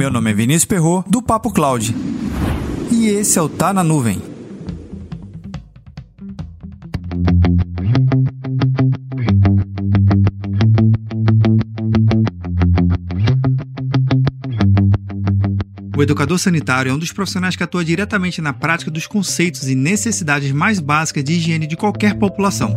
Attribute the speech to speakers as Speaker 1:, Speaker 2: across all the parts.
Speaker 1: Meu nome é Vinícius Perro do Papo Cloud. E esse é o Tá na Nuvem. O educador sanitário é um dos profissionais que atua diretamente na prática dos conceitos e necessidades mais básicas de higiene de qualquer população.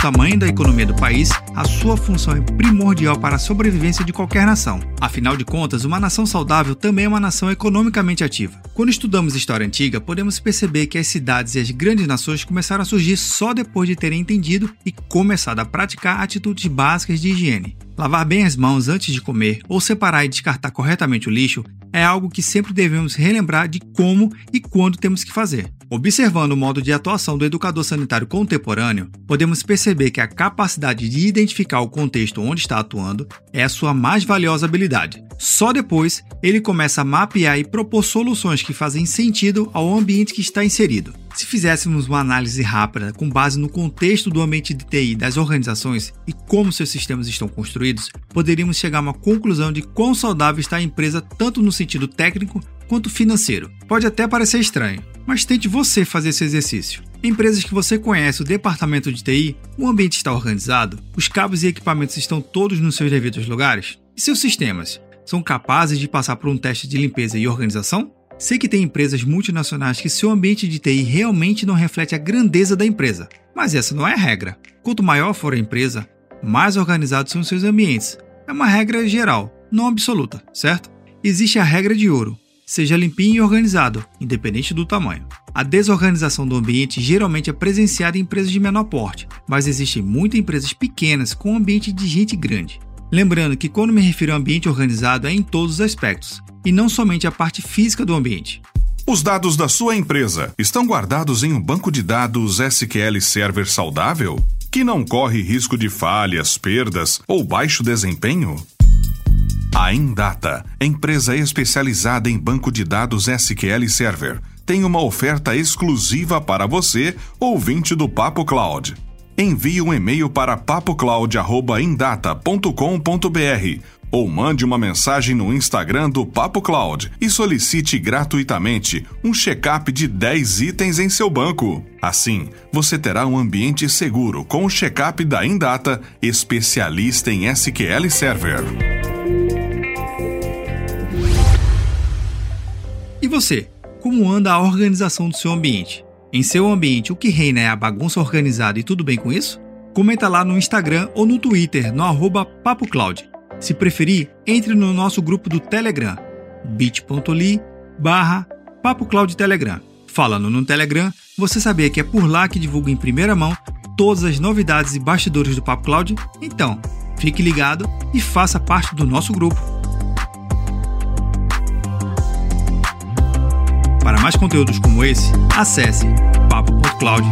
Speaker 1: Tamanho da economia do país, a sua função é primordial para a sobrevivência de qualquer nação. Afinal de contas, uma nação saudável também é uma nação economicamente ativa. Quando estudamos história antiga, podemos perceber que as cidades e as grandes nações começaram a surgir só depois de terem entendido e começado a praticar atitudes básicas de higiene. Lavar bem as mãos antes de comer ou separar e descartar corretamente o lixo é algo que sempre devemos relembrar de como e quando temos que fazer. Observando o modo de atuação do educador sanitário contemporâneo, podemos perceber que a capacidade de identificar o contexto onde está atuando é a sua mais valiosa habilidade. Só depois ele começa a mapear e propor soluções que fazem sentido ao ambiente que está inserido. Se fizéssemos uma análise rápida com base no contexto do ambiente de TI das organizações e como seus sistemas estão construídos, poderíamos chegar a uma conclusão de quão saudável está a empresa tanto no sentido técnico quanto financeiro. Pode até parecer estranho, mas tente você fazer esse exercício. Em empresas que você conhece o departamento de TI, o ambiente está organizado, os cabos e equipamentos estão todos nos seus devidos lugares? E seus sistemas são capazes de passar por um teste de limpeza e organização? Sei que tem empresas multinacionais que seu ambiente de TI realmente não reflete a grandeza da empresa, mas essa não é regra. Quanto maior for a empresa, mais organizados são seus ambientes. É uma regra geral, não absoluta, certo? Existe a regra de ouro: seja limpinho e organizado, independente do tamanho. A desorganização do ambiente geralmente é presenciada em empresas de menor porte, mas existem muitas empresas pequenas com ambiente de gente grande. Lembrando que quando me refiro a ambiente organizado é em todos os aspectos, e não somente a parte física do ambiente.
Speaker 2: Os dados da sua empresa estão guardados em um banco de dados SQL Server saudável? Que não corre risco de falhas, perdas ou baixo desempenho? A Indata, empresa especializada em banco de dados SQL Server, tem uma oferta exclusiva para você, ouvinte do Papo Cloud envie um e-mail para papocloud.indata.com.br ou mande uma mensagem no Instagram do Papo Cloud e solicite gratuitamente um check-up de 10 itens em seu banco. Assim, você terá um ambiente seguro com o check-up da Indata, especialista em SQL Server.
Speaker 1: E você, como anda a organização do seu ambiente? Em seu ambiente, o que reina é a bagunça organizada e tudo bem com isso? Comenta lá no Instagram ou no Twitter, no arroba PapoCloud. Se preferir, entre no nosso grupo do Telegram, bit.ly barra. Falando no Telegram, você sabia que é por lá que divulgo em primeira mão todas as novidades e bastidores do Papo Cloud? Então, fique ligado e faça parte do nosso grupo. Mais conteúdos como esse, acesse papo.cloud.